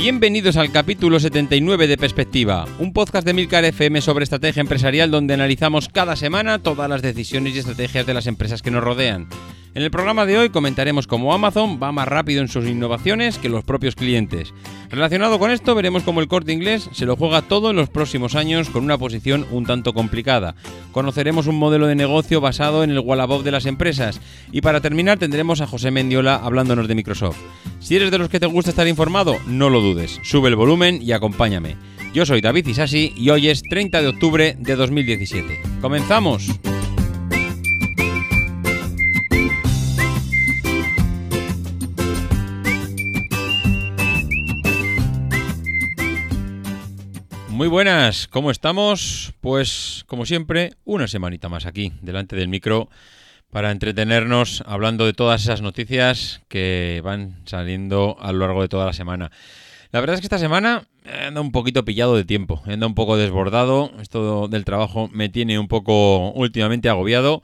Bienvenidos al capítulo 79 de Perspectiva, un podcast de Milcar FM sobre estrategia empresarial donde analizamos cada semana todas las decisiones y estrategias de las empresas que nos rodean. En el programa de hoy comentaremos cómo Amazon va más rápido en sus innovaciones que los propios clientes. Relacionado con esto, veremos cómo el corte inglés se lo juega todo en los próximos años con una posición un tanto complicada. Conoceremos un modelo de negocio basado en el Wallabov de las empresas. Y para terminar, tendremos a José Mendiola hablándonos de Microsoft. Si eres de los que te gusta estar informado, no lo dudes. Sube el volumen y acompáñame. Yo soy David Isasi y hoy es 30 de octubre de 2017. ¡Comenzamos! Muy buenas, ¿cómo estamos? Pues como siempre, una semanita más aquí, delante del micro, para entretenernos hablando de todas esas noticias que van saliendo a lo largo de toda la semana. La verdad es que esta semana anda un poquito pillado de tiempo, anda un poco desbordado, esto del trabajo me tiene un poco últimamente agobiado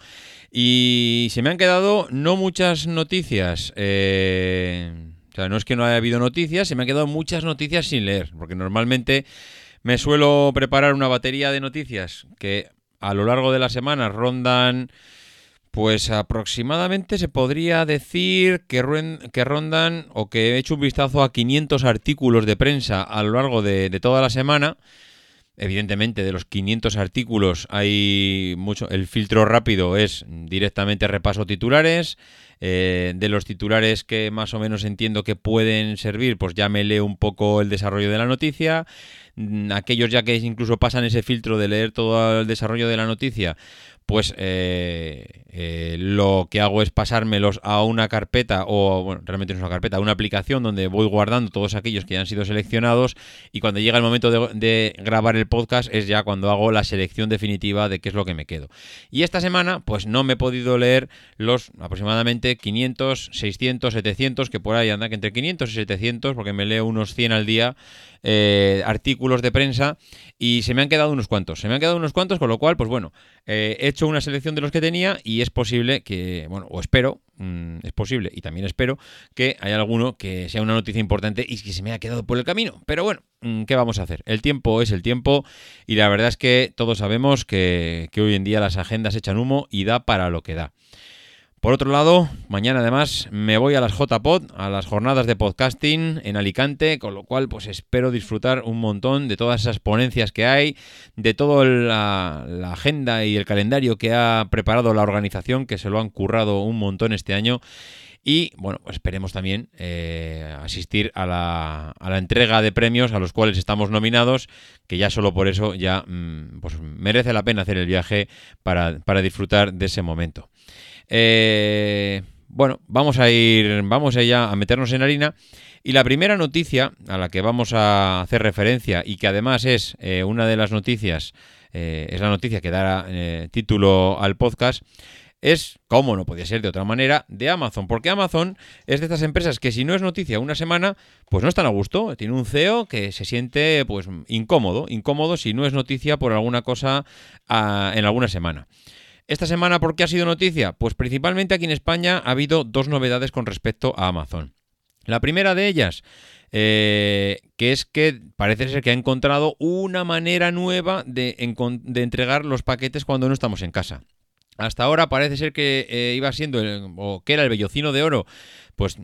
y se me han quedado no muchas noticias. Eh, o sea, no es que no haya habido noticias, se me han quedado muchas noticias sin leer, porque normalmente me suelo preparar una batería de noticias que a lo largo de la semana rondan, pues aproximadamente se podría decir que, rondan o que he hecho un vistazo a 500 artículos de prensa a lo largo de, toda la semana. Evidentemente, de los 500 artículos hay mucho. El filtro rápido es directamente repaso titulares. Eh, de los titulares que más o menos entiendo que pueden servir, pues ya me leo un poco el desarrollo de la noticia. Mm, aquellos ya que incluso pasan ese filtro de leer todo el desarrollo de la noticia, pues eh, eh, lo que hago es pasármelos a una carpeta o, bueno, realmente no es una carpeta, a una aplicación donde voy guardando todos aquellos que ya han sido seleccionados y cuando llega el momento de, grabar el podcast es ya cuando hago la selección definitiva de qué es lo que me quedo. Y esta semana pues no me he podido leer los aproximadamente 500, 600, 700 que por ahí andan, que entre 500 y 700 porque me leo unos 100 al día eh, artículos de prensa y se me han quedado unos cuantos. Se me han quedado unos cuantos, con lo cual, pues bueno, eh, he hecho una selección de los que tenía y es posible que, bueno, o espero, mm, es posible y también espero que haya alguno que sea una noticia importante y que se me haya quedado por el camino. Pero bueno, mm, ¿qué vamos a hacer? El tiempo es el tiempo y la verdad es que todos sabemos que, que hoy en día las agendas echan humo y da para lo que da. Por otro lado, mañana además me voy a las JPod, a las jornadas de podcasting en Alicante, con lo cual pues espero disfrutar un montón de todas esas ponencias que hay, de toda la, agenda y el calendario que ha preparado la organización, que se lo han currado un montón este año. Y bueno, esperemos también eh, asistir a la, a la, entrega de premios a los cuales estamos nominados, que ya solo por eso ya mm, pues merece la pena hacer el viaje para disfrutar de ese momento. Eh, bueno, vamos a ir, vamos ya a meternos en harina. Y la primera noticia a la que vamos a hacer referencia y que además es eh, una de las noticias, eh, es la noticia que dará título al podcast, es, como no podía ser de otra manera, de Amazon. Porque Amazon es de estas empresas que si no es noticia una semana, pues no están a gusto. Tiene un CEO que se siente pues incómodo, incómodo si no es noticia por alguna cosa ah, en alguna semana. Esta semana, ¿por qué ha sido noticia? Pues principalmente aquí en España ha habido dos novedades con respecto a Amazon. La primera de ellas, eh, que es que parece ser que ha encontrado una manera nueva de, entregar los paquetes cuando no estamos en casa. Hasta ahora parece ser que eh, iba siendo, o que era el bellocino de oro, pues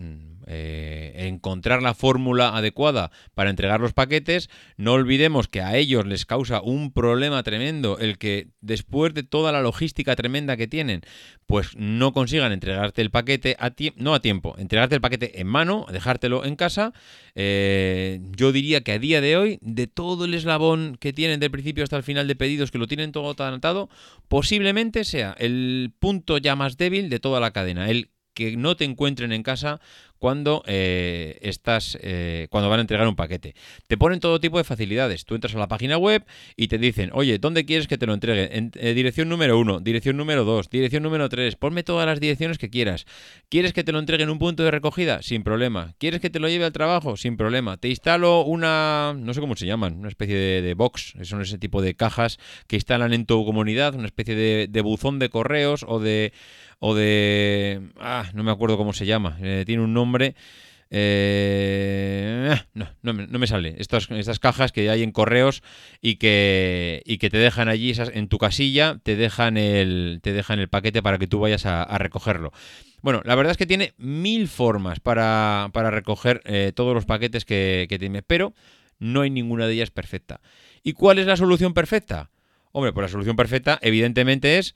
eh, encontrar la fórmula adecuada para entregar los paquetes. No olvidemos que a ellos les causa un problema tremendo el que después de toda la logística tremenda que tienen, pues no consigan entregarte el paquete a no a tiempo, entregarte el paquete en mano, dejártelo en casa. Eh, yo diría que a día de hoy, de todo el eslabón que tienen del principio hasta el final de pedidos, que lo tienen todo anotado, posiblemente sea el punto ya más débil de toda la cadena, el que no te encuentren en casa cuando eh, estás eh, cuando van a entregar un paquete. Te ponen todo tipo de facilidades. Tú entras a la página web y te dicen, oye, ¿dónde quieres que te lo entregue? En, eh, dirección número 1, dirección número 2, dirección número 3. Ponme todas las direcciones que quieras. ¿Quieres que te lo entregue en un punto de recogida? Sin problema. ¿Quieres que te lo lleve al trabajo? Sin problema. Te instalo una, no sé cómo se llaman, una especie de, box. Son ese tipo de cajas que instalan en tu comunidad, una especie de, de buzón de correos o de o de... Ah, no me acuerdo cómo se llama. tiene un nombre Eh, no, no me, sale. Estas, estas cajas que hay en correos y que, y que te dejan allí en tu casilla, te dejan el, te dejan el paquete para que tú vayas a, recogerlo. Bueno, la verdad es que tiene mil formas para, recoger eh, todos los paquetes que, que tiene, pero no hay ninguna de ellas perfecta. ¿Y cuál es la solución perfecta? Hombre, pues la solución perfecta evidentemente es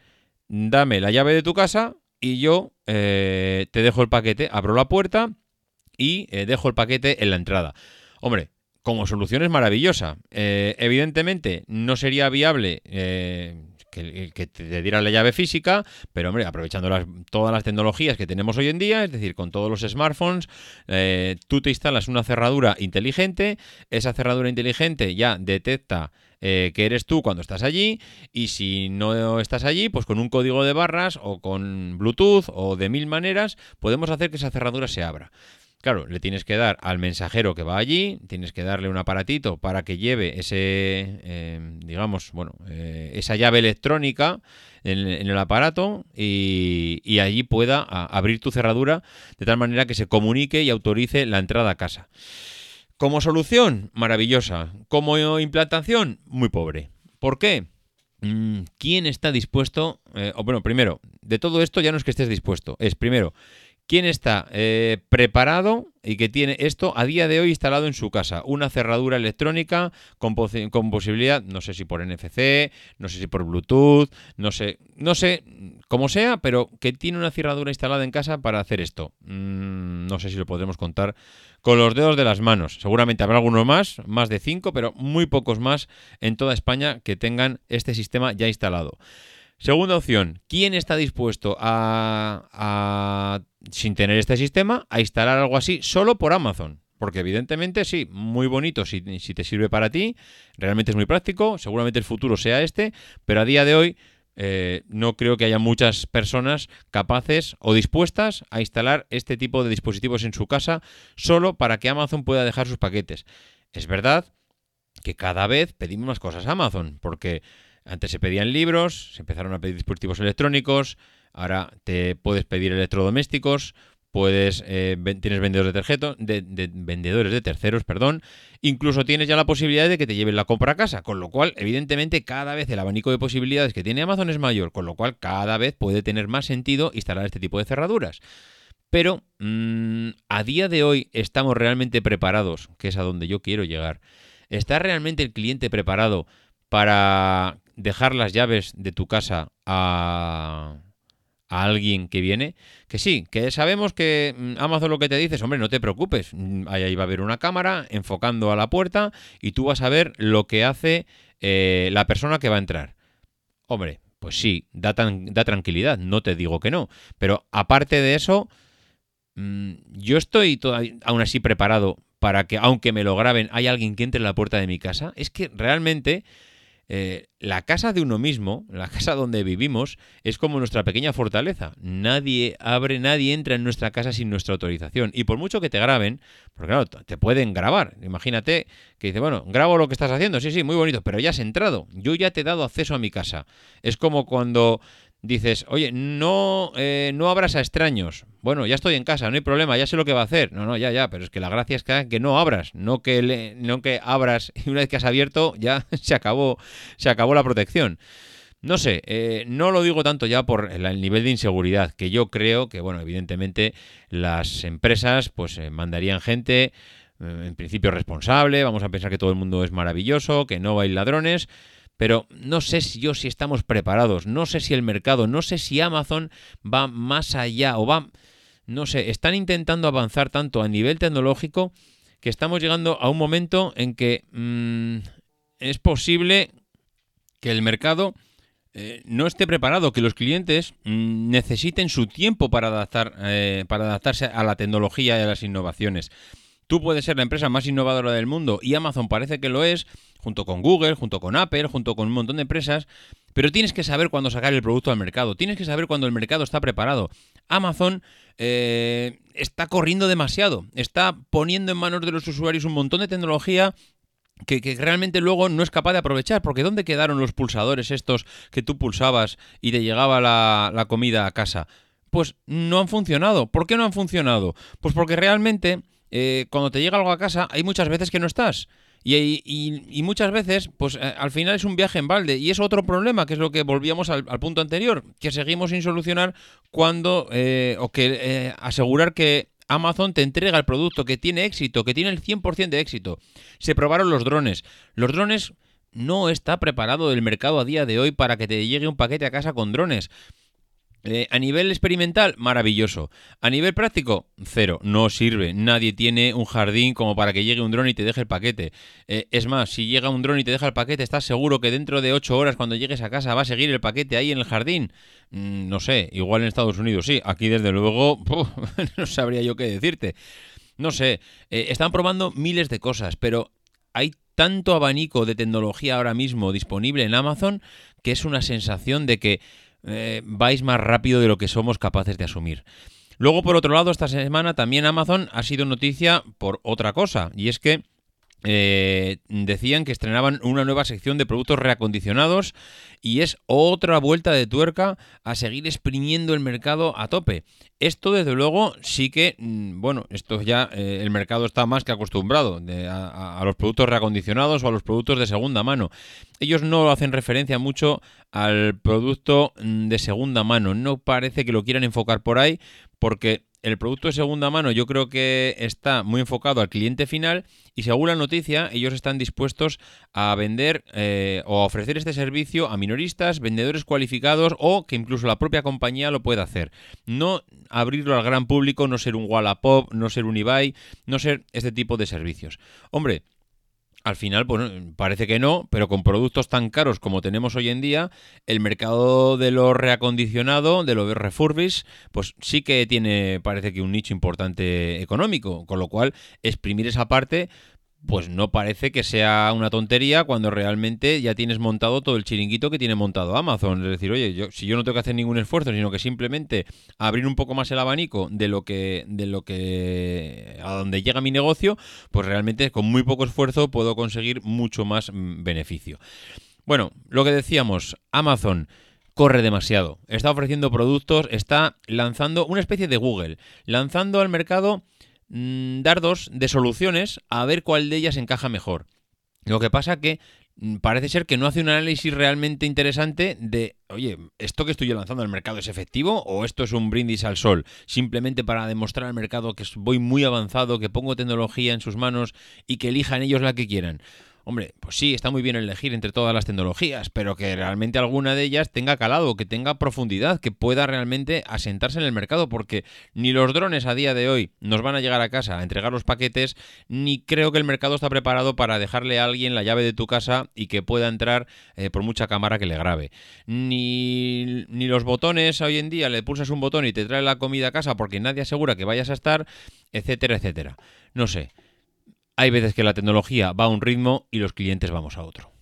dame la llave de tu casa y yo eh, te dejo el paquete, abro la puerta y eh, dejo el paquete en la entrada. Hombre, como solución es maravillosa. Eh, evidentemente no sería viable que, que, te diera la llave física, pero hombre, aprovechando todas las tecnologías que tenemos hoy en día, es decir, con todos los smartphones, tú te instalas una cerradura inteligente, esa cerradura inteligente ya detecta eh, que eres tú cuando estás allí y si no estás allí, pues con un código de barras o con Bluetooth o de mil maneras podemos hacer que esa cerradura se abra. Claro, le tienes que dar al mensajero que va allí, tienes que darle un aparatito para que lleve ese, eh, digamos, bueno, eh, esa llave electrónica en, el aparato y, y allí pueda abrir tu cerradura de tal manera que se comunique y autorice la entrada a casa. Como solución, maravillosa. Como implantación, muy pobre. ¿Por qué? Mm, ¿Quién está dispuesto? Eh, bueno, primero, de todo esto ya no es que estés dispuesto. Es primero, ¿quién está eh, preparado y que tiene esto a día de hoy instalado en su casa. Una cerradura electrónica con, posibilidad, no sé si por NFC, no sé si por Bluetooth, no sé, no sé cómo sea, pero que tiene una cerradura instalada en casa para hacer esto. Mm, no sé si lo podremos contar con los dedos de las manos. Seguramente habrá algunos más, más de cinco, pero muy pocos más en toda España que tengan este sistema ya instalado. Segunda opción, ¿quién está dispuesto a, sin tener este sistema, a instalar algo así solo por Amazon? Porque evidentemente sí, muy bonito si, te sirve para ti, realmente es muy práctico, seguramente el futuro sea este, pero a día de hoy eh, no creo que haya muchas personas capaces o dispuestas a instalar este tipo de dispositivos en su casa solo para que Amazon pueda dejar sus paquetes. Es verdad que cada vez pedimos más cosas a Amazon, porque antes se pedían libros, se empezaron a pedir dispositivos electrónicos, ahora te puedes pedir electrodomésticos, puedes eh, tienes vendedores de, de, vendedores de terceros, perdón, incluso tienes ya la posibilidad de que te lleven la compra a casa, con lo cual evidentemente cada vez el abanico de posibilidades que tiene Amazon es mayor, con lo cual cada vez puede tener más sentido instalar este tipo de cerraduras. Pero mm, a día de hoy estamos realmente preparados, que es a donde yo quiero llegar. ¿Está realmente el cliente preparado para dejar las llaves de tu casa a, alguien que viene, que sí, que sabemos que mm, Amazon lo que te dice es, hombre, no te preocupes, mm, ahí va a haber una cámara enfocando a la puerta y tú vas a ver lo que hace eh, la persona que va a entrar. Hombre, pues sí, da, da tranquilidad, no te digo que no, pero aparte de eso, mm, yo estoy aún así preparado para que, aunque me lo graben, hay alguien que entre en la puerta de mi casa. Es que realmente eh, la casa de uno mismo, la casa donde vivimos, es como nuestra pequeña fortaleza. Nadie abre, nadie entra en nuestra casa sin nuestra autorización. Y por mucho que te graben, porque claro, te pueden grabar. Imagínate que dice, bueno, grabo lo que estás haciendo, sí, sí, muy bonito, pero ya has entrado. Yo ya te he dado acceso a mi casa. Es como cuando dices, oye, no, eh, no abras a extraños. Bueno, ya estoy en casa, no hay problema, ya sé lo que va a hacer. No, no, ya, ya, pero es que la gracia es que, no abras, no que, no que abras y una vez que has abierto ya se acabó, se acabó la protección. No sé, eh, no lo digo tanto ya por el, nivel de inseguridad, que yo creo que, bueno, evidentemente las empresas pues eh, mandarían gente en principio responsable, vamos a pensar que todo el mundo es maravilloso, que no hay ladrones, pero no sé si yo si estamos preparados, no sé si el mercado, no sé si Amazon va más allá o va, no sé, están intentando avanzar tanto a nivel tecnológico que estamos llegando a un momento en que mm, es posible que el mercado eh, no esté preparado, que los clientes mm, necesiten su tiempo para, adaptar, eh, para adaptarse a la tecnología y a las innovaciones. Tú puedes ser la empresa más innovadora del mundo y Amazon parece que lo es, junto con Google, junto con Apple, junto con un montón de empresas, pero tienes que saber cuándo sacar el producto al mercado, tienes que saber cuándo el mercado está preparado. Amazon eh, está corriendo demasiado, está poniendo en manos de los usuarios un montón de tecnología que, realmente luego no es capaz de aprovechar, porque ¿dónde quedaron los pulsadores estos que tú pulsabas y te llegaba la, la comida a casa? Pues no han funcionado. ¿Por qué no han funcionado? Pues porque realmente eh, cuando te llega algo a casa, hay muchas veces que no estás. Y, muchas veces, pues eh, al final es un viaje en balde. Y es otro problema, que es lo que volvíamos al, punto anterior, que seguimos sin solucionar cuando, eh, o que eh, asegurar que Amazon te entrega el producto que tiene éxito, que tiene el 100% de éxito. Se probaron los drones. Los drones no está preparado el mercado a día de hoy para que te llegue un paquete a casa con drones. Eh, a nivel experimental, maravilloso. A nivel práctico, cero. No sirve. Nadie tiene un jardín como para que llegue un dron y te deje el paquete. Eh, es más, si llega un dron y te deja el paquete, ¿estás seguro que dentro de 8 horas cuando llegues a casa va a seguir el paquete ahí en el jardín? Mm, no sé, igual en Estados Unidos sí. Aquí desde luego no sabría yo qué decirte. No sé, eh, están probando miles de cosas, pero hay tanto abanico de tecnología ahora mismo disponible en Amazon que es una sensación de que eh, vais más rápido de lo que somos capaces de asumir. Luego, por otro lado, esta semana también Amazon ha sido noticia por otra cosa, y es que eh, decían que estrenaban una nueva sección de productos reacondicionados y es otra vuelta de tuerca a seguir exprimiendo el mercado a tope. Esto desde luego sí que, mm, bueno, esto ya eh, el mercado está más que acostumbrado a, los productos reacondicionados o a los productos de segunda mano. Ellos no hacen referencia mucho al producto mm, de segunda mano, no parece que lo quieran enfocar por ahí porque el producto de segunda mano yo creo que está muy enfocado al cliente final y según la noticia ellos están dispuestos a vender eh, o a ofrecer este servicio a minoristas, vendedores cualificados o que incluso la propia compañía lo pueda hacer. No abrirlo al gran público, no ser un Wallapop, no ser un eBay, no ser este tipo de servicios. Hombre, al final, bueno, parece que no, pero con productos tan caros como tenemos hoy en día, el mercado de lo reacondicionado, de lo refurbish, pues sí que tiene, parece que un nicho importante económico, con lo cual exprimir esa parte pues no parece que sea una tontería cuando realmente ya tienes montado todo el chiringuito que tiene montado Amazon. Es decir, oye, yo, si yo no tengo que hacer ningún esfuerzo, sino que simplemente abrir un poco más el abanico de lo que, de lo que, a donde llega mi negocio, pues realmente con muy poco esfuerzo puedo conseguir mucho más mm, beneficio. Bueno, lo que decíamos, Amazon corre demasiado. Está ofreciendo productos, está lanzando una especie de Google, lanzando al mercado Mm, dar dos de soluciones a ver cuál de ellas encaja mejor. Lo que pasa que mm, parece ser que no hace un análisis realmente interesante de, oye, ¿esto que estoy lanzando al mercado es efectivo o esto es un brindis al sol? Simplemente para demostrar al mercado que voy muy avanzado, que pongo tecnología en sus manos y que elijan ellos la que quieran. Hombre, pues sí, está muy bien elegir entre todas las tecnologías, pero que realmente alguna de ellas tenga calado, que tenga profundidad, que pueda realmente asentarse en el mercado, porque ni los drones a día de hoy nos van a llegar a casa a entregar los paquetes, ni creo que el mercado está preparado para dejarle a alguien la llave de tu casa y que pueda entrar eh, por mucha cámara que le grabe. Ni, ni los botones hoy en día le pulsas un botón y te trae la comida a casa porque nadie asegura que vayas a estar, etcétera, etcétera. No sé. Hay veces que la tecnología va a un ritmo y los clientes vamos a otro.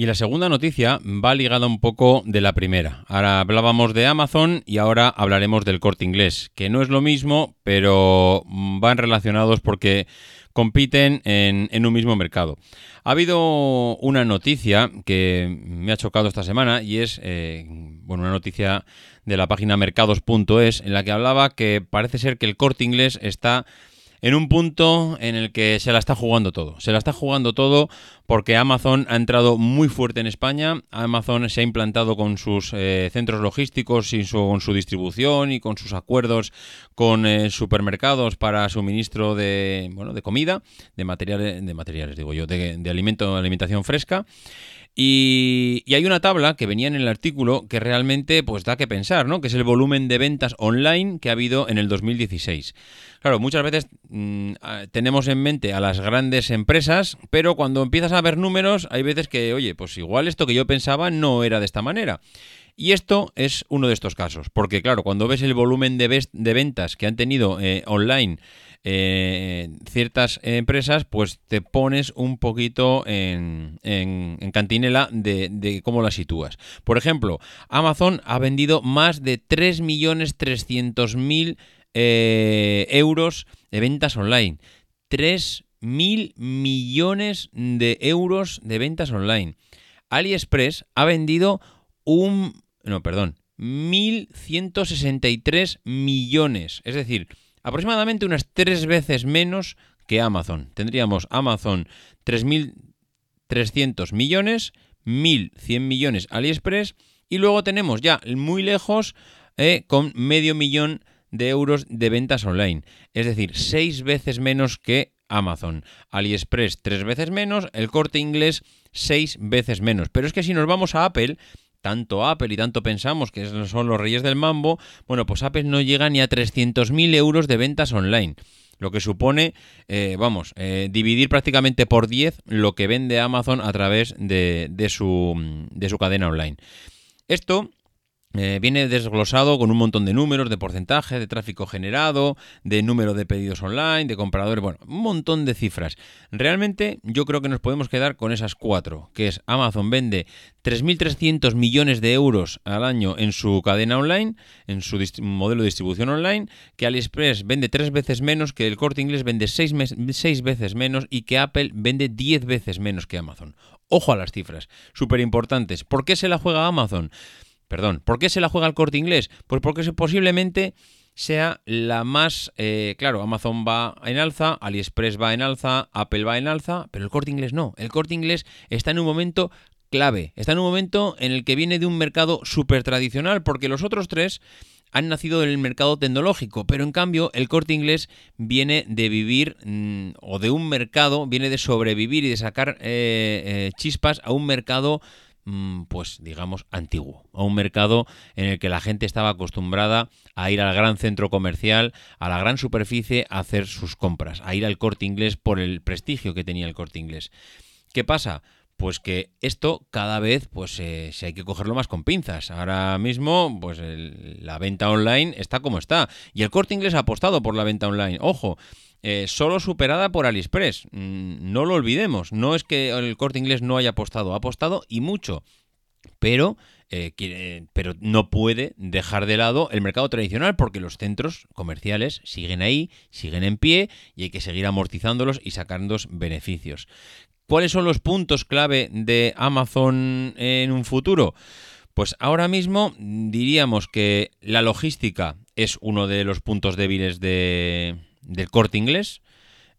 Y la segunda noticia va ligada un poco de la primera. Ahora hablábamos de Amazon y ahora hablaremos del corte inglés, que no es lo mismo, pero van relacionados porque compiten en, un mismo mercado. Ha habido una noticia que me ha chocado esta semana y es eh, bueno, una noticia de la página mercados.es en la que hablaba que parece ser que el corte inglés está en un punto en el que se la está jugando todo. Se la está jugando todo porque Amazon ha entrado muy fuerte en España. Amazon se ha implantado con sus eh, centros logísticos y con su distribución y con sus acuerdos con eh, supermercados para suministro de, bueno, de comida, de materiales, de materiales digo yo, de, de alimento, alimentación fresca. Y, hay una tabla que venía en el artículo que realmente pues da que pensar, ¿no? Que es el volumen de ventas online que ha habido en el 2016. Claro, muchas veces mm, tenemos en mente a las grandes empresas, pero cuando empiezas a ver números, hay veces que, oye, pues igual esto que yo pensaba no era de esta manera. Y esto es uno de estos casos, porque claro, cuando ves el volumen de, ventas que han tenido eh, online eh, ciertas empresas, pues te pones un poquito en, cantinela de, cómo las sitúas. Por ejemplo, Amazon ha vendido más de 3.300.000 eh, euros de ventas online. 3.000 millones de euros de ventas online. AliExpress ha vendido un... No, perdón. 1.163 millones. Es decir, aproximadamente unas tres veces menos que Amazon. Tendríamos Amazon 3.300 millones, 1.100 millones AliExpress y luego tenemos ya muy lejos eh, con medio millón de euros de ventas online. Es decir, seis veces menos que Amazon. AliExpress tres veces menos, el corte inglés seis veces menos. Pero es que si nos vamos a Apple, tanto Apple y tanto pensamos que son los reyes del mambo, bueno, pues Apple no llega ni a 300.000 euros de ventas online. Lo que supone, eh, vamos, eh, dividir prácticamente por 10 lo que vende Amazon a través de, de, su, de su cadena online. Esto eh, viene desglosado con un montón de números, de porcentaje, de tráfico generado, de número de pedidos online, de compradores, bueno, un montón de cifras. Realmente yo creo que nos podemos quedar con esas cuatro, que es Amazon vende 3.300 millones de euros al año en su cadena online, en su modelo de distribución online, que AliExpress vende tres veces menos, que el corte inglés vende seis, seis veces menos y que Apple vende 10 veces menos que Amazon. Ojo a las cifras, súper importantes. ¿Por qué se la juega Amazon? Perdón, ¿por qué se la juega el corte inglés? Pues porque posiblemente sea la más... Eh, claro, Amazon va en alza, AliExpress va en alza, Apple va en alza, pero el corte inglés no. El corte inglés está en un momento clave, está en un momento en el que viene de un mercado súper tradicional, porque los otros tres han nacido del mercado tecnológico, pero en cambio el corte inglés viene de vivir mm, o de un mercado, viene de sobrevivir y de sacar eh, eh, chispas a un mercado pues digamos, antiguo, a un mercado en el que la gente estaba acostumbrada a ir al gran centro comercial, a la gran superficie, a hacer sus compras, a ir al corte inglés por el prestigio que tenía el corte inglés. ¿Qué pasa? pues que esto cada vez pues eh, hay que cogerlo más con pinzas. Ahora mismo pues la venta online está como está y el corte inglés ha apostado por la venta online. Ojo, eh, solo superada por AliExpress. Mm, no lo olvidemos, no es que el corte inglés no haya apostado, ha apostado y mucho, pero, eh, pero no puede dejar de lado el mercado tradicional porque los centros comerciales siguen ahí, siguen en pie y hay que seguir amortizándolos y sacando beneficios. ¿Cuáles son los puntos clave de Amazon en un futuro? Pues ahora mismo diríamos que la logística es uno de los puntos débiles de, del corte inglés.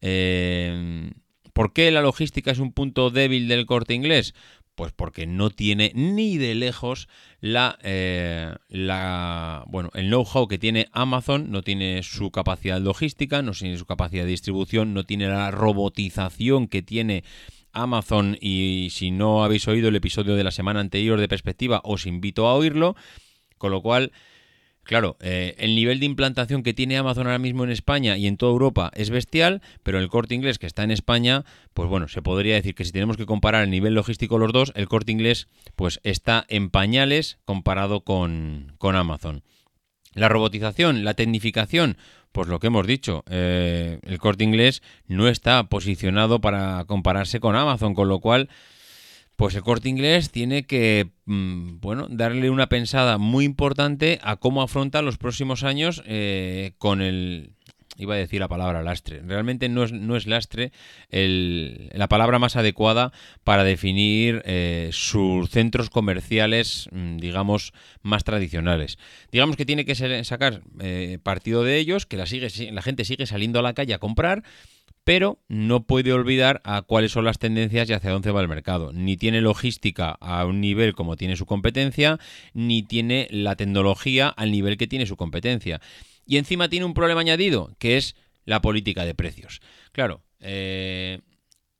Eh, ¿Por qué la logística es un punto débil del corte inglés? Pues porque no tiene ni de lejos la, eh, la bueno, el know-how que tiene Amazon, no tiene su capacidad logística, no tiene su capacidad de distribución, no tiene la robotización que tiene Amazon y si no habéis oído el episodio de la semana anterior de perspectiva os invito a oírlo, con lo cual Claro, eh, el nivel de implantación que tiene Amazon ahora mismo en España y en toda Europa es bestial, pero el corte inglés que está en España, pues bueno, se podría decir que si tenemos que comparar el nivel logístico los dos, el corte inglés pues está en pañales comparado con, Amazon. La robotización, la tecnificación, pues lo que hemos dicho, eh, el corte inglés no está posicionado para compararse con Amazon, con lo cual pues el corte inglés tiene que, mm, bueno, darle una pensada muy importante a cómo afronta los próximos años eh, con el, iba a decir la palabra lastre. Realmente no es, no es lastre la palabra más adecuada para definir eh, sus centros comerciales, mm, digamos, más tradicionales. Digamos que tiene que sacar eh, partido de ellos, que la, sigue, la gente sigue saliendo a la calle a comprar pero no puede olvidar a cuáles son las tendencias y hacia dónde va el mercado. Ni tiene logística a un nivel como tiene su competencia, ni tiene la tecnología al nivel que tiene su competencia. Y encima tiene un problema añadido, que es la política de precios. Claro, eh,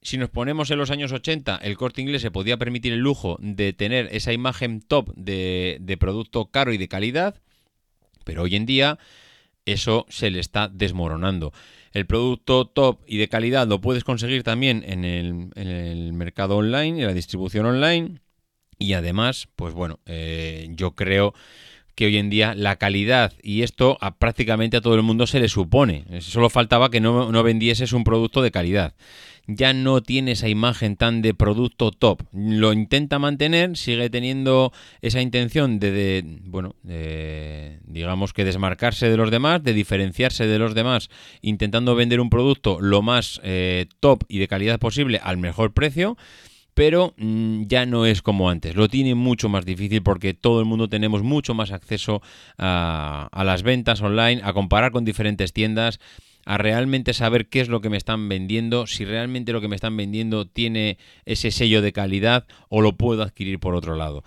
si nos ponemos en los años 80, el corte inglés se podía permitir el lujo de tener esa imagen top de, de producto caro y de calidad, pero hoy en día eso se le está desmoronando. El producto top y de calidad lo puedes conseguir también en el, mercado online, en la distribución online. Y además, pues bueno, eh, yo creo que hoy en día la calidad, y esto a prácticamente a todo el mundo se le supone, solo faltaba que no, no vendieses un producto de calidad ya no tiene esa imagen tan de producto top. Lo intenta mantener, sigue teniendo esa intención de, bueno, digamos que desmarcarse de los demás, de diferenciarse de los demás, intentando vender un producto lo más eh, top y de calidad posible al mejor precio pero mm, ya no es como antes. Lo tiene mucho más difícil porque todo el mundo tenemos mucho más acceso a, las ventas online, a comparar con diferentes tiendas a realmente saber qué es lo que me están vendiendo, si realmente lo que me están vendiendo tiene ese sello de calidad o lo puedo adquirir por otro lado.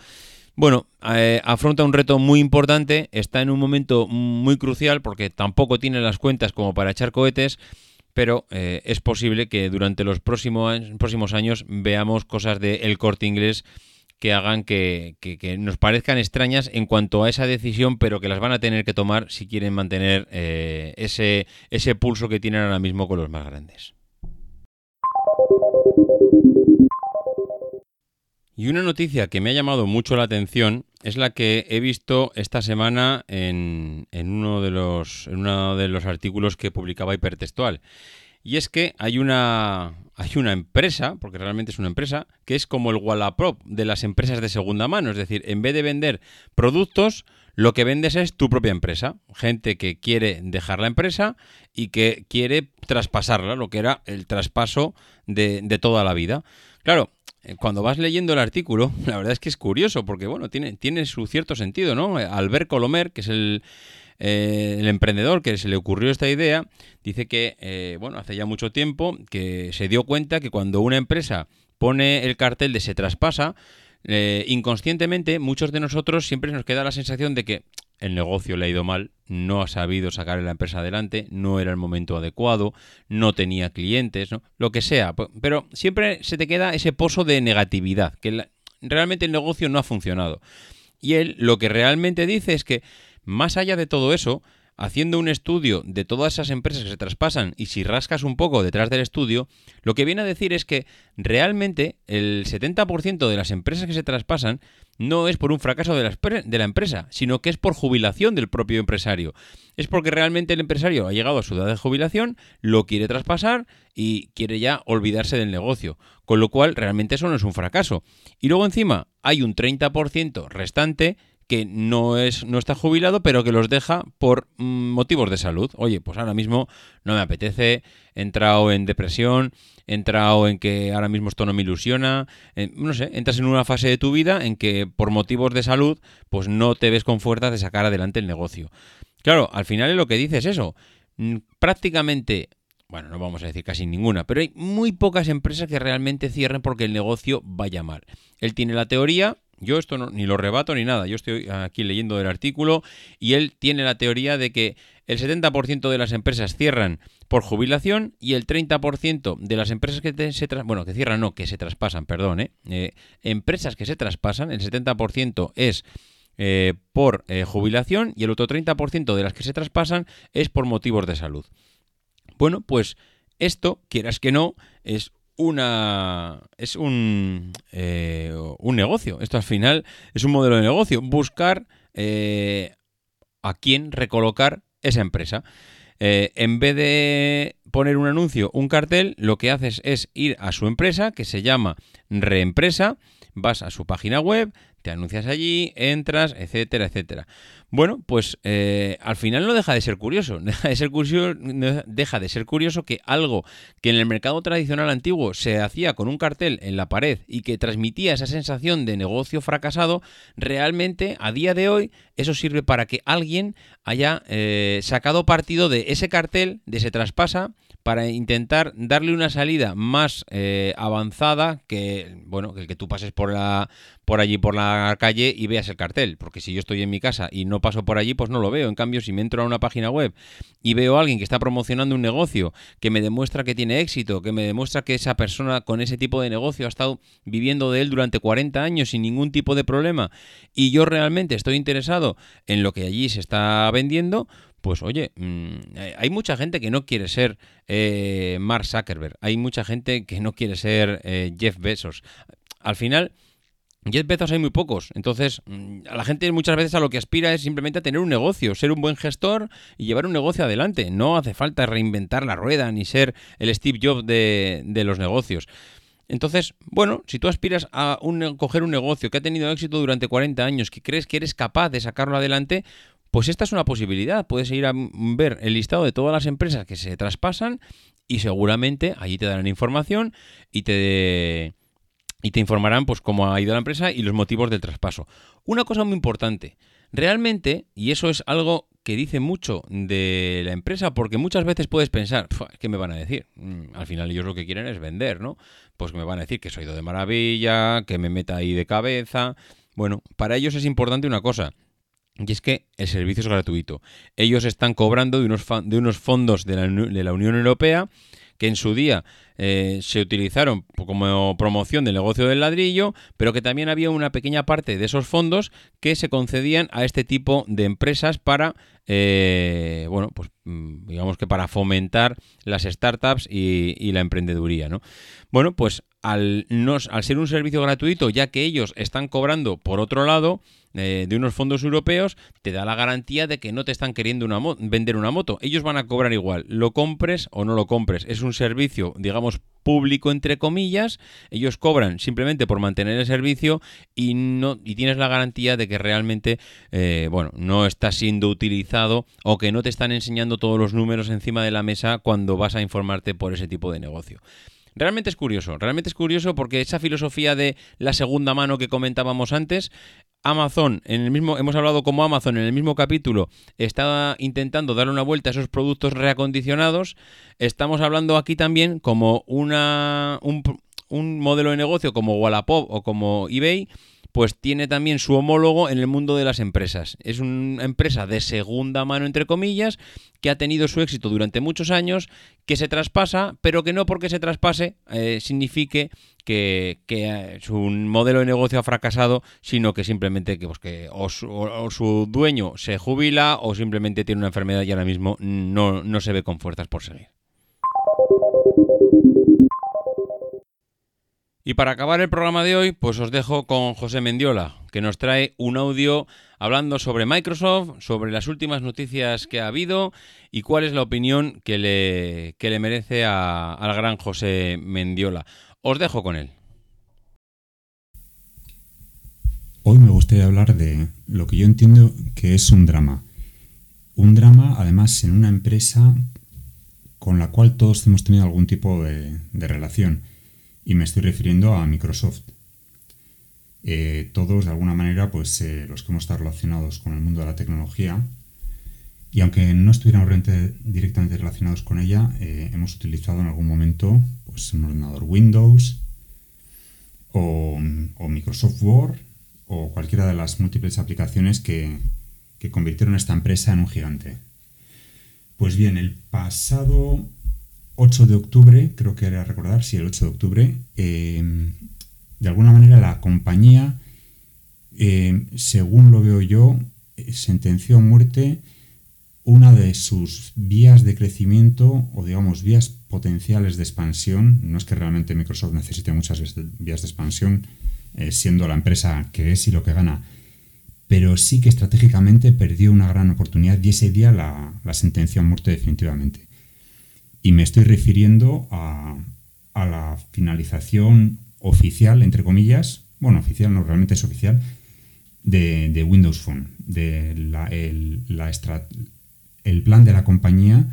Bueno, eh, afronta un reto muy importante, está en un momento muy crucial porque tampoco tiene las cuentas como para echar cohetes, pero eh, es posible que durante los próximos, próximos años veamos cosas de El Corte Inglés que hagan que, nos parezcan extrañas en cuanto a esa decisión, pero que las van a tener que tomar si quieren mantener eh, ese, ese pulso que tienen ahora mismo con los más grandes. Y una noticia que me ha llamado mucho la atención es la que he visto esta semana en, en, uno, de los, en uno de los artículos que publicaba Hipertextual. Y es que hay una, hay una empresa, porque realmente es una empresa, que es como el Wallapop de las empresas de segunda mano. Es decir, en vez de vender productos, lo que vendes es tu propia empresa. Gente que quiere dejar la empresa y que quiere traspasarla, lo que era el traspaso de, de toda la vida. Claro, cuando vas leyendo el artículo, la verdad es que es curioso, porque bueno, tiene, tiene su cierto sentido, ¿no? Albert Colomer, que es el, eh, el emprendedor que se le ocurrió esta idea dice que, eh, bueno, hace ya mucho tiempo que se dio cuenta que cuando una empresa pone el cartel de se traspasa, eh, inconscientemente muchos de nosotros siempre nos queda la sensación de que el negocio le ha ido mal, no ha sabido sacar la empresa adelante, no era el momento adecuado, no tenía clientes, lo que sea. Pero siempre se te queda ese pozo de negatividad, que realmente el negocio no ha funcionado. Y él lo que realmente dice es que más allá de todo eso, haciendo un estudio de todas esas empresas que se traspasan y si rascas un poco detrás del estudio, lo que viene a decir es que realmente el 70% de las empresas que se traspasan no es por un fracaso de la, empresa, sino que es por jubilación del propio empresario. Es porque realmente el empresario ha llegado a su edad de jubilación, lo quiere traspasar y quiere ya olvidarse del negocio. Con lo cual, realmente eso no es un fracaso. Y luego encima hay un 30% restante que no, es, no está jubilado, pero que los deja por mm, motivos de salud. Oye, pues ahora mismo no me apetece, he entrado en depresión, he entrado en que ahora mismo esto no me ilusiona, no sé, entras en una fase de tu vida en que por motivos de salud, pues no te ves con fuerza de sacar adelante el negocio. Claro, al final lo que dice es eso. Mm, prácticamente bueno, no vamos a decir casi ninguna, pero hay muy pocas empresas que realmente cierren porque el negocio vaya mal. Él tiene la teoría yo esto ni lo rebato ni nada. Yo estoy aquí leyendo el artículo y él tiene la teoría de que el 70% de las empresas cierran por jubilación y el 30% de las empresas que se bueno, que cierran no, que se traspasan, perdón, ¿eh? Eh, empresas que se traspasan, el 70% es eh, por jubilación y el otro 30% de las que se traspasan es por motivos de salud. Bueno, pues esto, quieras que no, es una es un, eh, un negocio. Esto al final es un modelo de negocio. Buscar eh, a quién recolocar esa empresa. Eh, en vez de poner un anuncio, un cartel, lo que haces es ir a su empresa, que se llama Reempresa, vas a su página web, te anuncias allí, entras, etcétera, etcétera. Bueno, pues eh, al final no deja de ser curioso, deja de ser curioso, deja de ser curioso que algo que en el mercado tradicional antiguo se hacía con un cartel en la pared y que transmitía esa sensación de negocio fracasado, realmente a día de hoy eso sirve para que alguien haya eh, sacado partido de ese cartel, de ese traspasa, para intentar darle una salida más eh, avanzada que bueno que que tú pases por la por allí por la calle y veas el cartel. Porque si yo estoy en mi casa y no paso por allí pues no lo veo. En cambio si me entro a una página web y veo a alguien que está promocionando un negocio que me demuestra que tiene éxito que me demuestra que esa persona con ese tipo de negocio ha estado viviendo de él durante 40 años sin ningún tipo de problema y yo realmente estoy interesado en lo que allí se está vendiendo pues oye, mm, hay mucha gente que no quiere ser eh, Mark Zuckerberg, hay mucha gente que no quiere ser eh, Jeff Bezos. Al final, Jeff Bezos hay muy pocos, entonces mm, a la gente muchas veces a lo que aspira es simplemente a tener un negocio, ser un buen gestor y llevar un negocio adelante. No hace falta reinventar la rueda ni ser el Steve Jobs de, de los negocios. Entonces, bueno, si tú aspiras a un, coger un negocio que ha tenido éxito durante 40 años, que crees que eres capaz de sacarlo adelante, pues esta es una posibilidad. Puedes ir a ver el listado de todas las empresas que se traspasan y seguramente allí te darán información y te y te informarán pues cómo ha ido la empresa y los motivos del traspaso. Una cosa muy importante, realmente, y eso es algo que dice mucho de la empresa, porque muchas veces puedes pensar, ¿qué me van a decir? Mm, al final ellos lo que quieren es vender, ¿no? Pues me van a decir que soy de maravilla, que me meta ahí de cabeza. Bueno, para ellos es importante una cosa, y es que el servicio es gratuito. Ellos están cobrando de unos, de unos fondos de la, de la Unión Europea que en su día eh, se utilizaron como promoción del negocio del ladrillo, pero que también había una pequeña parte de esos fondos que se concedían a este tipo de empresas para, eh, bueno, pues mm, digamos que para fomentar las startups y, y la emprendeduría, ¿no? Bueno, pues al, no, al ser un servicio gratuito, ya que ellos están cobrando por otro lado, eh, de unos fondos europeos, te da la garantía de que no te están queriendo una vender una moto. Ellos van a cobrar igual, lo compres o no lo compres. Es un servicio, digamos, público entre comillas. Ellos cobran simplemente por mantener el servicio y no y tienes la garantía de que realmente, eh, bueno, no está siendo utilizado o que no te están enseñando todos los números encima de la mesa cuando vas a informarte por ese tipo de negocio. Realmente es curioso, realmente es curioso porque esa filosofía de la segunda mano que comentábamos antes Amazon, en el mismo, hemos hablado como Amazon en el mismo capítulo, está intentando dar una vuelta a esos productos reacondicionados. Estamos hablando aquí también como una, un, un modelo de negocio como Wallapop o como eBay pues tiene también su homólogo en el mundo de las empresas. Es una empresa de segunda mano, entre comillas, que ha tenido su éxito durante muchos años, que se traspasa, pero que no porque se traspase eh, signifique que, que, su modelo de negocio ha fracasado, sino que simplemente que, pues que o, su, dueño se jubila o simplemente tiene una enfermedad y ahora mismo no, no se ve con fuerzas por seguir. Y para acabar el programa de hoy, pues os dejo con José Mendiola, que nos trae un audio hablando sobre Microsoft, sobre las últimas noticias que ha habido y cuál es la opinión que le, le merece al gran José Mendiola. Os dejo con él. Hoy me gustaría hablar de lo que yo entiendo que es un drama. Un drama, además, en una empresa con la cual todos hemos tenido algún tipo de relación y me estoy refiriendo a Microsoft. Eh, todos, de alguna manera, pues eh, los que hemos estado relacionados con el mundo de la tecnología, y aunque no estuviéramos directamente relacionados con ella, eh, hemos utilizado en algún momento pues, un ordenador Windows o, Microsoft Word o cualquiera de las múltiples aplicaciones que, que convirtieron esta empresa en un gigante. Pues bien, el pasado 8 de octubre, creo que era recordar, sí, el 8 de octubre, em, de alguna manera la compañía, em, según lo veo yo, eh, sentenció a muerte una de sus vías de crecimiento o digamos vías potenciales de expansión. No es que realmente Microsoft necesite muchas vías de expansión, eh, siendo la empresa que es y lo que gana, pero sí que estratégicamente perdió una gran oportunidad y ese día la, la sentenció a muerte definitivamente. Y me estoy refiriendo a, la finalización oficial, entre comillas, bueno, oficial no, realmente es oficial, de, Windows Phone, de el, el, plan de la compañía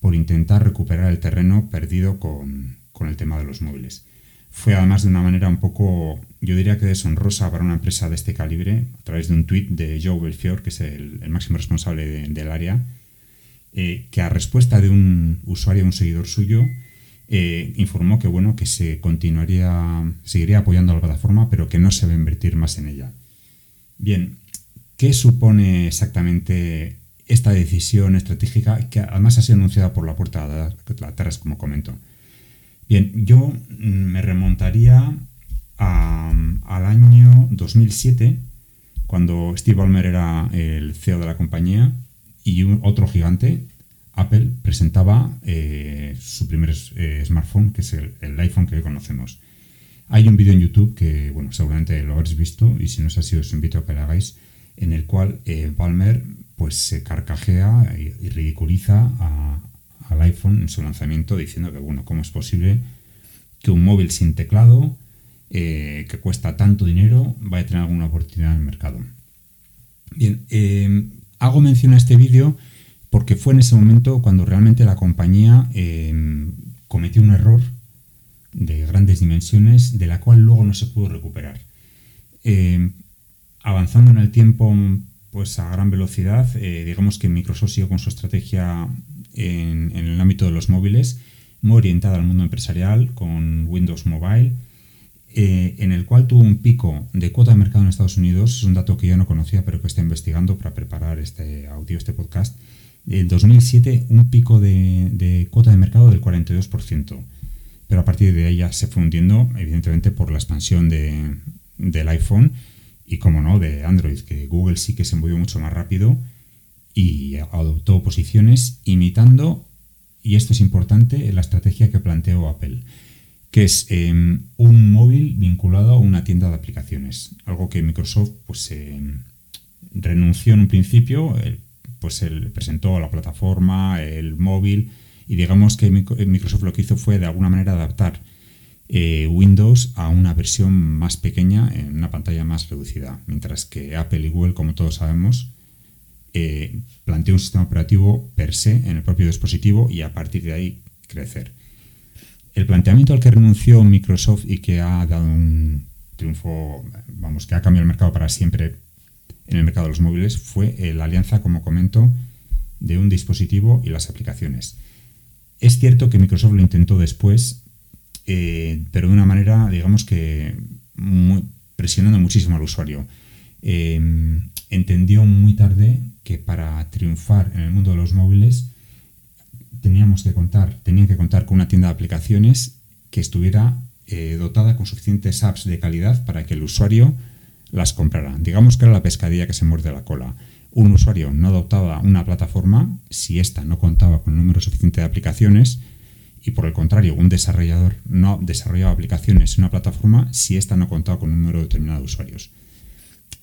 por intentar recuperar el terreno perdido con, el tema de los móviles. Fue además de una manera un poco, yo diría que deshonrosa para una empresa de este calibre, a través de un tuit de Joe Belfior, que es el, máximo responsable del área, eh, que a respuesta de un usuario, un seguidor suyo, eh, informó que bueno, que se continuaría, seguiría apoyando a la plataforma, pero que no se va a invertir más en ella. Bien, ¿qué supone exactamente esta decisión estratégica que además ha sido anunciada por la puerta de la Terras, como comento? Bien, yo me remontaría al año 2007, cuando Steve Ballmer era el CEO de la compañía y otro gigante, Apple, presentaba eh, su primer eh, smartphone, que es el, iPhone que hoy conocemos. Hay un vídeo en YouTube que, bueno, seguramente lo habréis visto y si no es así os invito a que lo hagáis, en el cual eh, Palmer pues se carcajea y, ridiculiza al iPhone en su lanzamiento diciendo que, bueno, ¿cómo es posible que un móvil sin teclado que cuesta tanto dinero vaya a tener alguna oportunidad en el mercado? Bien, Hago mención a este vídeo porque fue en ese momento cuando realmente la compañía em, cometió un error de grandes dimensiones, de la cual luego no se pudo recuperar. Eh, avanzando en el tiempo pues a gran velocidad, eh, digamos que Microsoft siguió con su estrategia en, el ámbito de los móviles, muy orientada al mundo empresarial, con Windows Mobile, eh, en el cual tuvo un pico de cuota de mercado en Estados Unidos, es un dato que yo no conocía, pero que está investigando para preparar este audio, este podcast. En 2007, un pico de, de cuota de mercado del 42% pero a partir de ahí ya se fue hundiendo, evidentemente por la expansión de, del iPhone y, como no, de Android, que Google sí que se movió mucho más rápido y adoptó posiciones imitando, y esto es importante, la estrategia que planteó Apple, que es em, un móvil vinculado a una tienda de aplicaciones, algo que Microsoft pues em, renunció en un principio, pues él presentó la plataforma, el móvil, y digamos que Microsoft lo que hizo fue de alguna manera adaptar eh, Windows a una versión más pequeña en una pantalla más reducida, mientras que Apple y Google, como todos sabemos, eh, planteó un sistema operativo per se en el propio dispositivo y a partir de ahí crecer. El planteamiento al que renunció Microsoft y que ha dado un triunfo, vamos, que ha cambiado el mercado para siempre en el mercado de los móviles fue la alianza, como comento, de un dispositivo y las aplicaciones. Es cierto que Microsoft lo intentó después, eh, pero de una manera, digamos que presionando muchísimo al usuario. Eh, entendió muy tarde que para triunfar en el mundo de los móviles teníamos que contar, tenían que contar con una tienda de aplicaciones que estuviera eh, dotada con suficientes apps de calidad para que el usuario las comprara. Digamos que era la pescadilla que se muerde la cola un usuario no adoptaba una plataforma si ésta no contaba con un número suficiente de aplicaciones y por el contrario, un desarrollador no desarrollaba aplicaciones en una plataforma si ésta no contaba con un número determinado de usuarios.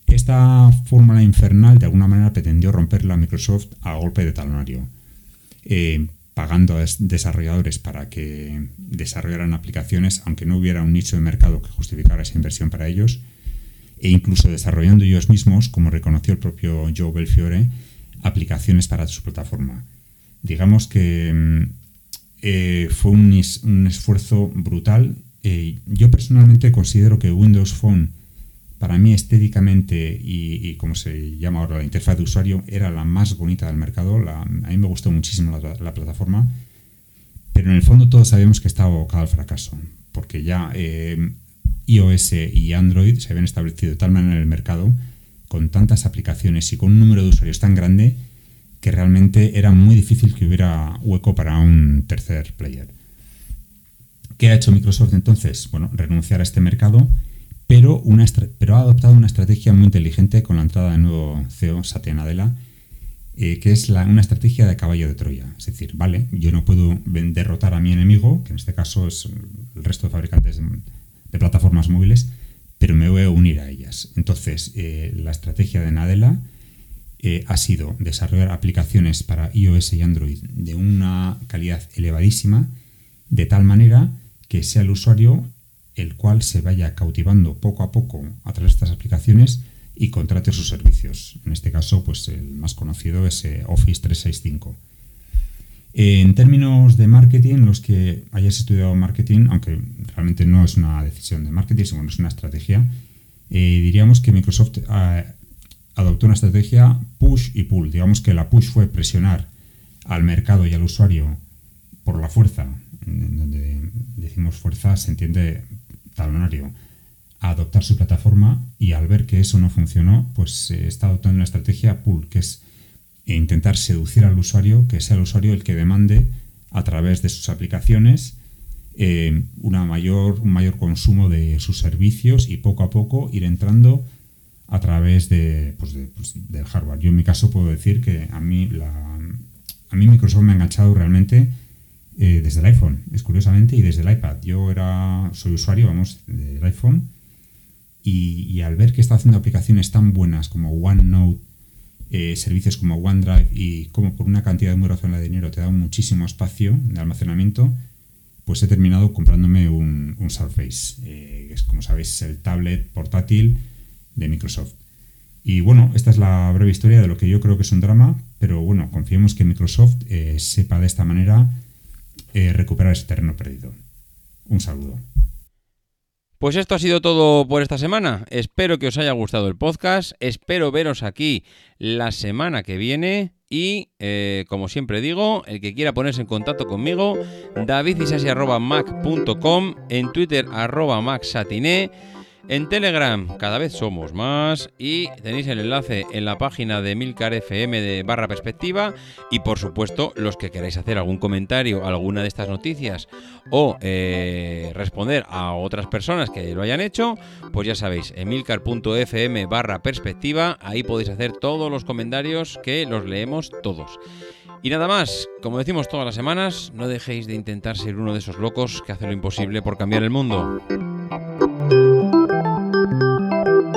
Esta fórmula infernal de alguna manera pretendió romperla a Microsoft a golpe de talonario, eh, pagando a desarrolladores para que desarrollaran aplicaciones, aunque no hubiera un nicho de mercado que justificara esa inversión para ellos, e incluso desarrollando ellos mismos, como reconoció el propio Joe Belfiore, aplicaciones para su plataforma. Digamos que mm, eh, fue un, esfuerzo brutal. Eh, yo personalmente considero que Windows Phone, para mí estéticamente y, como se llama ahora la interfaz de usuario, era la más bonita del mercado. a mí me gustó muchísimo la, plataforma, pero en el fondo todos sabemos que estaba abocado al fracaso, porque ya eh, iOS y Android se habían establecido de tal manera en el mercado, con tantas aplicaciones y con un número de usuarios tan grande, que realmente era muy difícil que hubiera hueco para un tercer player. ¿Qué ha hecho Microsoft entonces? Bueno, renunciar a este mercado, pero, ha adoptado una estrategia muy inteligente con la entrada del nuevo CEO, Satya Nadella, eh, que es una estrategia de caballo de Troya. Es decir, vale, yo no puedo derrotar a mi enemigo, que en este caso es el resto de fabricantes de plataformas móviles, pero me voy a unir a ellas. Entonces, eh, la estrategia de Nadella eh, ha sido desarrollar aplicaciones para iOS y Android de una calidad elevadísima, de tal manera que sea el usuario el cual se vaya cautivando poco a poco a través de estas aplicaciones y contrate sus servicios. En este caso, pues el más conocido es eh, Office 365. En términos de marketing, los que hayas estudiado marketing, aunque realmente no es una decisión de marketing, sino es una estrategia, eh, diríamos que Microsoft ah, adoptó una estrategia push y pull. Digamos que la push fue presionar al mercado y al usuario por la fuerza, en donde decimos fuerza se entiende talonario, a adoptar su plataforma y al ver que eso no funcionó, pues se está adoptando una estrategia pull, que es intentar seducir al usuario, que sea el usuario el que demande a través de sus aplicaciones eh, una mayor, un mayor consumo de sus servicios y poco a poco ir entrando a través de, pues pues, del hardware. Yo en mi caso puedo decir que a mí, la, a mí Microsoft me ha enganchado realmente eh, desde el iPhone, es curiosamente, y desde el iPad. Yo era, soy usuario, vamos, del iPhone y, al ver que está haciendo aplicaciones tan buenas como OneNote, eh, servicios como OneDrive y como por una cantidad muy razonable de dinero te da muchísimo espacio de almacenamiento, pues he terminado comprándome un, Surface, eh, es como sabéis el tablet portátil de Microsoft. Y bueno, esta es la breve historia de lo que yo creo que es un drama, pero bueno, confiemos que Microsoft eh, sepa de esta manera recuperar ese terreno perdido. Un saludo. Pues esto ha sido todo por esta semana. Espero que os haya gustado el podcast. Espero veros aquí la semana que viene. Y eh, como siempre digo, el que quiera ponerse en contacto conmigo, davidisasi.mac.com, en Twitter arroba maxatiné en Telegram cada vez somos más y tenéis el enlace en la página de Milcar FM de barra perspectiva y por supuesto los que queráis hacer algún comentario alguna de estas noticias o eh, responder a otras personas que lo hayan hecho, pues ya sabéis, en milcar.fm barra perspectiva, ahí podéis hacer todos los comentarios que los leemos todos. Y nada más, como decimos todas las semanas, no dejéis de intentar ser uno de esos locos que hace lo imposible por cambiar el mundo.